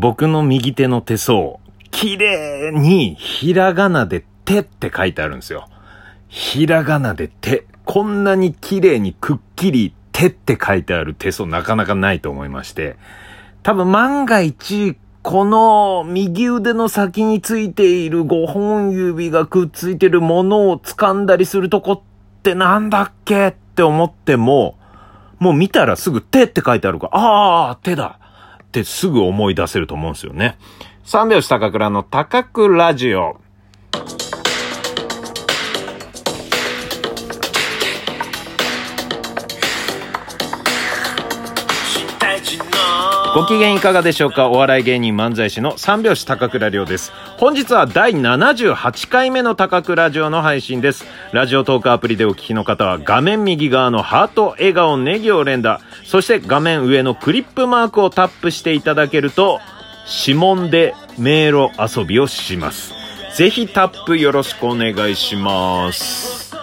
僕の右手の手相、綺麗にひらがなで手って書いてあるんですよ。ひらがなで手。こんなに綺麗にくっきり手って書いてある手相なかなかないと思いまして。多分万が一、この右腕の先についている5本指がくっついてるものを掴んだりするとこってなんだっけって思っても、もう見たらすぐ手って書いてあるから、ああ、手だってすぐ思い出せると思うんですよね。三拍子高倉の高倉ラジオ。ご機嫌いかがでしょうか？お笑い芸人漫才師の三拍子高倉涼です。本日は第78回目の高倉ラジオの配信です。ラジオトークアプリでお聞きの方は画面右側のハート、笑顔、ネギを連打、そして画面上のクリップマークをタップしていただけると、指紋で迷路遊びをします。ぜひタップよろしくお願いします。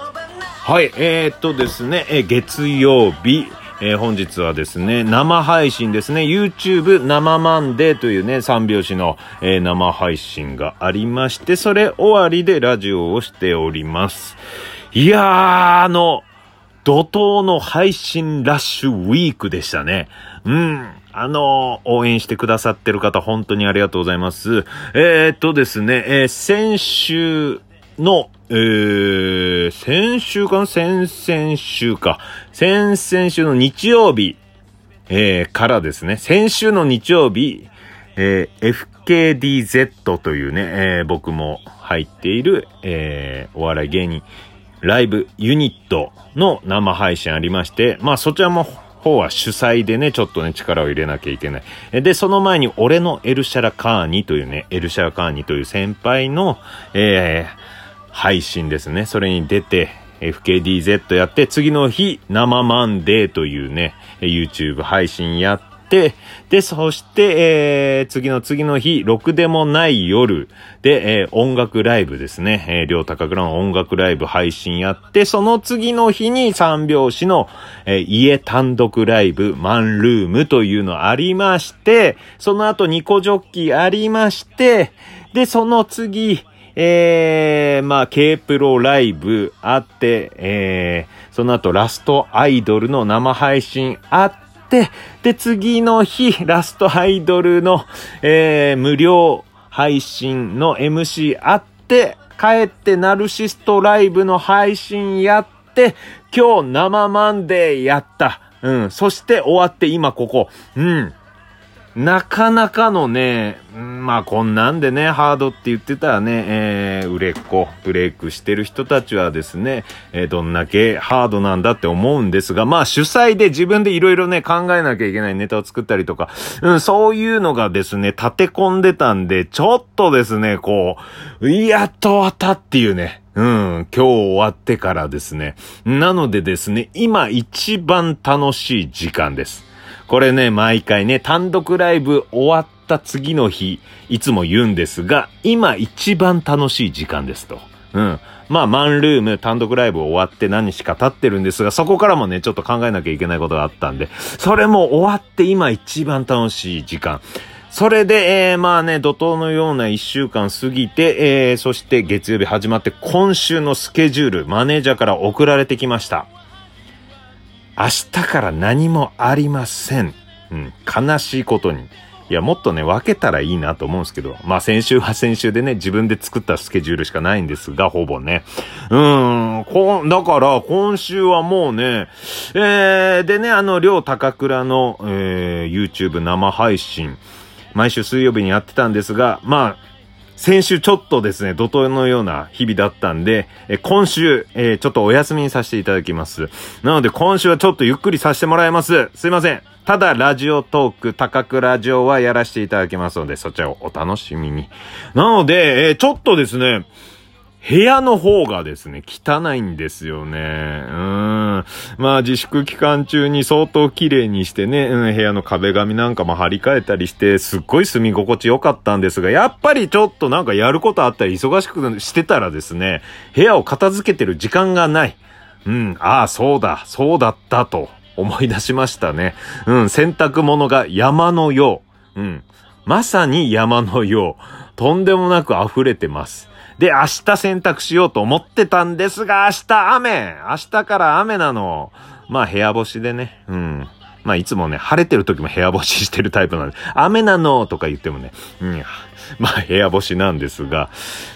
はい、えー、っとですね、え月曜日、えー、本日はですね、生配信ですね、YouTube 生マンデーというね、三拍子の、えー、生配信がありまして、それ終わりでラジオをしております。いやー、あの、怒涛の配信ラッシュウィークでしたね。うん。あの、応援してくださってる方、本当にありがとうございます。えー、っとですね、えー、先週の、えー、先週かな先々週か。先々週の日曜日、えー、からですね、先週の日曜日、えー、FKDZ というね、えー、僕も入っている、えー、お笑い芸人、ライブユニットの生配信ありまして、まあそちらも方は主催でね、ちょっとね、力を入れなきゃいけない。で、その前に、俺のエルシャラカーニというね、エルシャラカーニという先輩の、えー、配信ですね。それに出て、FKDZ やって、次の日、生マンデーというね、YouTube 配信やって、で、そして、えー、次の次の日、ろくでもない夜で、えー、音楽ライブですね。えー、両高倉の音楽ライブ配信やって、その次の日に三拍子の、えー、家単独ライブ、マンルームというのありまして、その後ニコジョッキーありまして、で、その次、えー、まあ、K プロライブあって、えー、その後ラストアイドルの生配信あって、で、次の日、ラストアイドルの、えー、無料配信の MC あって、帰ってナルシストライブの配信やって、今日生マンデーやった。うん。そして終わって今ここ。うん。なかなかのね、まあこんなんでね、ハードって言ってたらね、えー、売れっ子、ブレイクしてる人たちはですね、えー、どんだけハードなんだって思うんですが、まあ主催で自分でいろいろね、考えなきゃいけないネタを作ったりとか、うん、そういうのがですね、立て込んでたんで、ちょっとですね、こう、やっと終わったっていうね、うん、今日終わってからですね。なのでですね、今一番楽しい時間です。これね、毎回ね、単独ライブ終わった次の日、いつも言うんですが、今一番楽しい時間ですと。うん。まあ、マンルーム、単独ライブ終わって何日か経ってるんですが、そこからもね、ちょっと考えなきゃいけないことがあったんで、それも終わって今一番楽しい時間。それで、えー、まあね、怒涛のような一週間過ぎて、えー、そして月曜日始まって今週のスケジュール、マネージャーから送られてきました。明日から何もありません。うん、悲しいことに。いや、もっとね、分けたらいいなと思うんですけど、まあ先週は先週でね、自分で作ったスケジュールしかないんですが、ほぼね。うーん、こんだから今週はもうね、えー、でね、あの、両高倉の、えー、YouTube 生配信、毎週水曜日にやってたんですが、まあ、先週ちょっとですね、怒涛のような日々だったんで、え今週、えー、ちょっとお休みにさせていただきます。なので今週はちょっとゆっくりさせてもらいます。すいません。ただ、ラジオトーク、高くラジオはやらせていただきますので、そちらをお楽しみに。なので、えー、ちょっとですね、部屋の方がですね、汚いんですよね。うん。まあ自粛期間中に相当綺麗にしてね、うん、部屋の壁紙なんかも張り替えたりして、すっごい住み心地良かったんですが、やっぱりちょっとなんかやることあったり忙しくしてたらですね、部屋を片付けてる時間がない。うん、ああ、そうだ、そうだったと思い出しましたね。うん、洗濯物が山のよう。うん。まさに山のよう、とんでもなく溢れてます。で、明日洗濯しようと思ってたんですが、明日雨明日から雨なの。まあ部屋干しでね、うん。まあいつもね、晴れてる時も部屋干ししてるタイプなんで、雨なのとか言ってもね、うん、まあ部屋干しなんですが。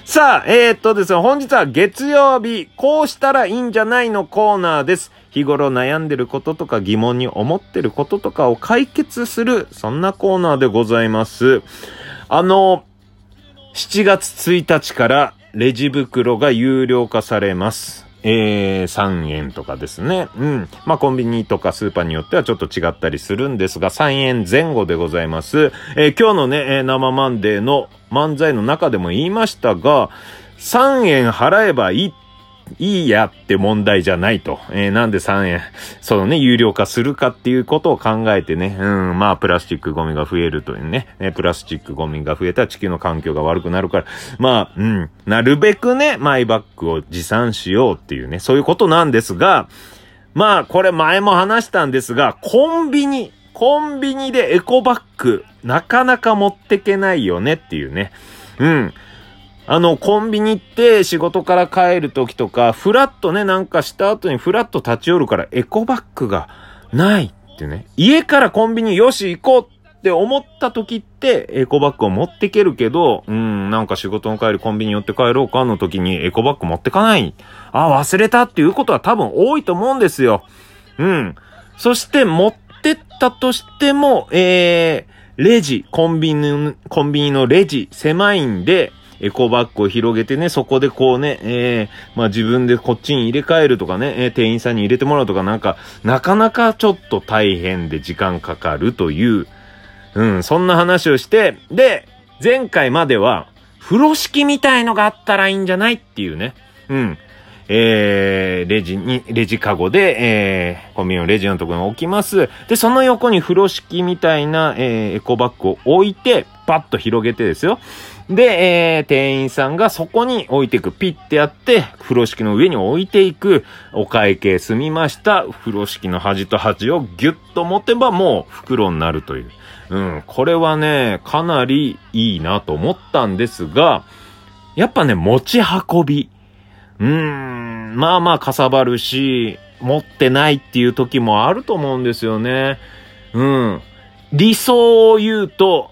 さあ、えー、っとですね、本日は月曜日、こうしたらいいんじゃないのコーナーです。日頃悩んでることとか疑問に思ってることとかを解決する、そんなコーナーでございます。あの、7月1日からレジ袋が有料化されます。えー、3円とかですね。うん。まあ、コンビニとかスーパーによってはちょっと違ったりするんですが、3円前後でございます。えー、今日のね、生マンデーの漫才の中でも言いましたが、3円払えばいいっいいやって問題じゃないと。えー、なんで3円、そのね、有料化するかっていうことを考えてね、うん、まあ、プラスチックゴミが増えるというね、えプラスチックゴミが増えたら地球の環境が悪くなるから、まあ、うん、なるべくね、マイバッグを持参しようっていうね、そういうことなんですが、まあ、これ前も話したんですが、コンビニ、コンビニでエコバッグ、なかなか持ってけないよねっていうね。うん。あの、コンビニ行って仕事から帰る時とか、フラットね、なんかした後にフラット立ち寄るからエコバッグがないってね。家からコンビニよし行こうって思った時ってエコバッグを持ってけるけど、うん、なんか仕事の帰りコンビニ寄って帰ろうかの時にエコバッグ持ってかない。あ、忘れたっていうことは多分多いと思うんですよ。うん。そして持ってったとしても、えー、レジ、コンビニ、コンビニのレジ、狭いんで、エコバッグを広げてね、そこでこうね、えー、まあ自分でこっちに入れ替えるとかね、えー、店員さんに入れてもらうとかなんか、なかなかちょっと大変で時間かかるという、うん、そんな話をして、で、前回までは、風呂敷みたいのがあったらいいんじゃないっていうね。うん。えー、レジに、レジカゴで、えー、コンビニのレジのところに置きます。で、その横に風呂敷みたいな、えー、エコバッグを置いて、パッと広げてですよ。で、えー、店員さんがそこに置いていく。ピッてやって、風呂敷の上に置いていく。お会計済みました。風呂敷の端と端をギュッと持てばもう袋になるという。うん、これはね、かなりいいなと思ったんですが、やっぱね、持ち運び。うーん、まあまあかさばるし、持ってないっていう時もあると思うんですよね。うん。理想を言うと、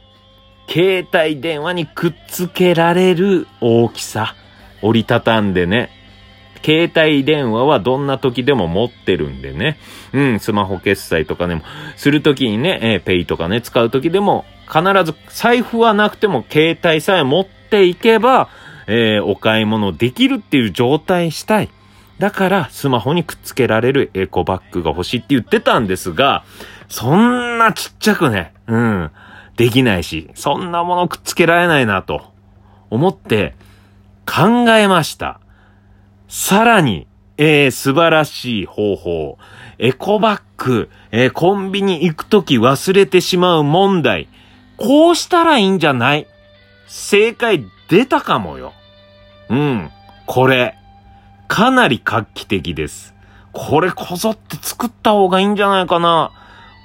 携帯電話にくっつけられる大きさ。折りたたんでね。携帯電話はどんな時でも持ってるんでね。うん、スマホ決済とかでも、するときにね、えー、ペイとかね、使うときでも、必ず財布はなくても携帯さえ持っていけば、えー、お買い物できるっていう状態したい。だから、スマホにくっつけられるエコバッグが欲しいって言ってたんですが、そんなちっちゃくね、うん。できないし、そんなものくっつけられないなと思って考えました。さらに、えー、素晴らしい方法。エコバッグ、えー、コンビニ行くとき忘れてしまう問題。こうしたらいいんじゃない？正解出たかもよ。うん。これ、かなり画期的です。これこぞって作った方がいいんじゃないかな。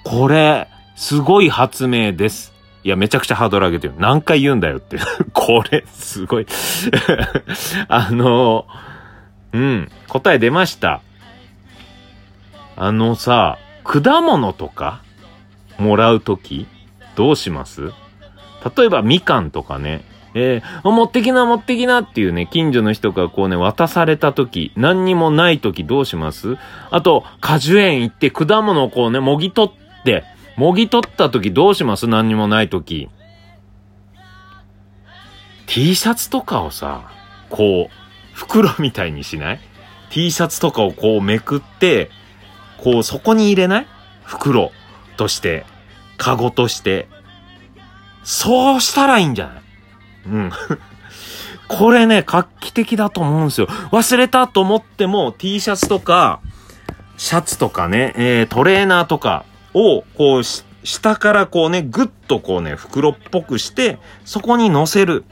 これ、すごい発明です。いや、めちゃくちゃハードル上げてる。何回言うんだよって。これ、すごい あの、うん、答え出ました。あのさ、果物とかもらうときどうします？例えばみかんとかね、えー、持ってきな持ってきなっていうね、近所の人がこうね、渡された時、何にもない時どうします？あと、果樹園行って果物をこうね、もぎ取って、もぎ取った時どうします？何にもない時。T シャツとかをさ、こう、袋みたいにしない ?T シャツとかをこうめくって、こうそこに入れない？袋として、カゴとして。そうしたらいいんじゃない？うん。これね、画期的だと思うんですよ。忘れたと思っても T シャツとか、シャツとかね、えー、トレーナーとか、を、こうし、下からこうね、ぐっとこうね、袋っぽくして、そこに乗せる。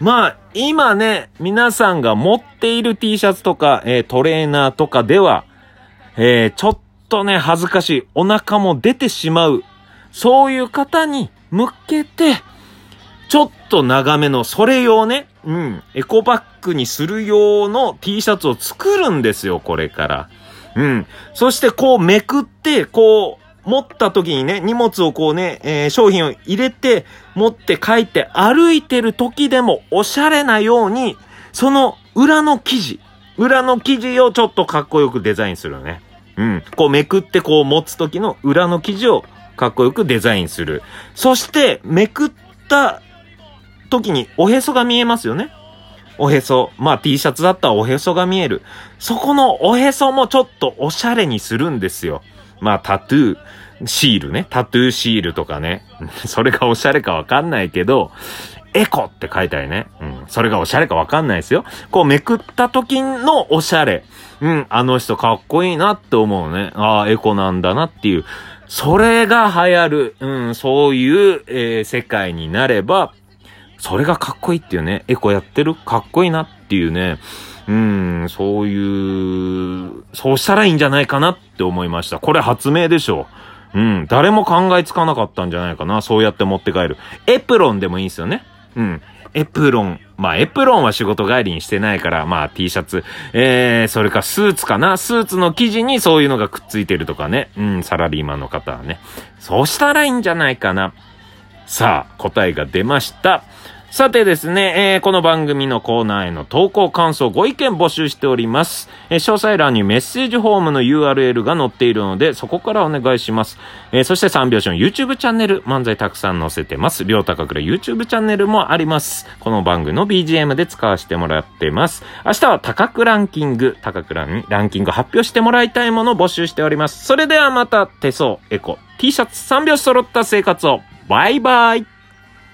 まあ、今ね、皆さんが持っている T シャツとか、えー、トレーナーとかでは、えー、ちょっとね、恥ずかしい。お腹も出てしまう。そういう方に向けて、ちょっと長めの、それ用ね、うん、エコバッグにする用の T シャツを作るんですよ、これから。うん。そしてこうめくって、こう、持った時にね、荷物をこうね、えー、商品を入れて、持って帰って歩いてる時でもおしゃれなように、その裏の生地、裏の生地をちょっとかっこよくデザインするね。うん。こうめくってこう持つ時の裏の生地をかっこよくデザインする。そして、めくった時におへそが見えますよね。おへそ。まあ T シャツだったらおへそが見える。そこのおへそもちょっとおしゃれにするんですよ。まあタトゥー、シールね。タトゥーシールとかね。それがおしゃれかわかんないけど、エコって書いてあるね。うん。それがおしゃれかわかんないですよ。こうめくった時のおしゃれ。うん。あの人かっこいいなって思うね。ああ、エコなんだなっていう。それが流行る。うん。そういう、えー、世界になれば、それがかっこいいっていうね。エコやってるかっこいいなっていうね。うん、そういう、そうしたらいいんじゃないかなって思いました。これ発明でしょう。うん、誰も考えつかなかったんじゃないかな。そうやって持って帰る。エプロンでもいいんですよね。うん。エプロン。まあ、エプロンは仕事帰りにしてないから、まあ、T シャツ。えー、それかスーツかな。スーツの生地にそういうのがくっついてるとかね。うん、サラリーマンの方はね。そうしたらいいんじゃないかな。さあ、答えが出ました。さてですね、えー、この番組のコーナーへの投稿、感想、ご意見募集しております。えー、詳細欄にメッセージフォームの URL が載っているので、そこからお願いします。えー、そして三拍子の YouTube チャンネル、漫才たくさん載せてます。両高倉 YouTube チャンネルもあります。この番組の BGM で使わせてもらってます。明日は高倉ランキング、高倉にランキング発表してもらいたいものを募集しております。それではまた手相、エコ、T シャツ3拍子揃った生活を。バイバイ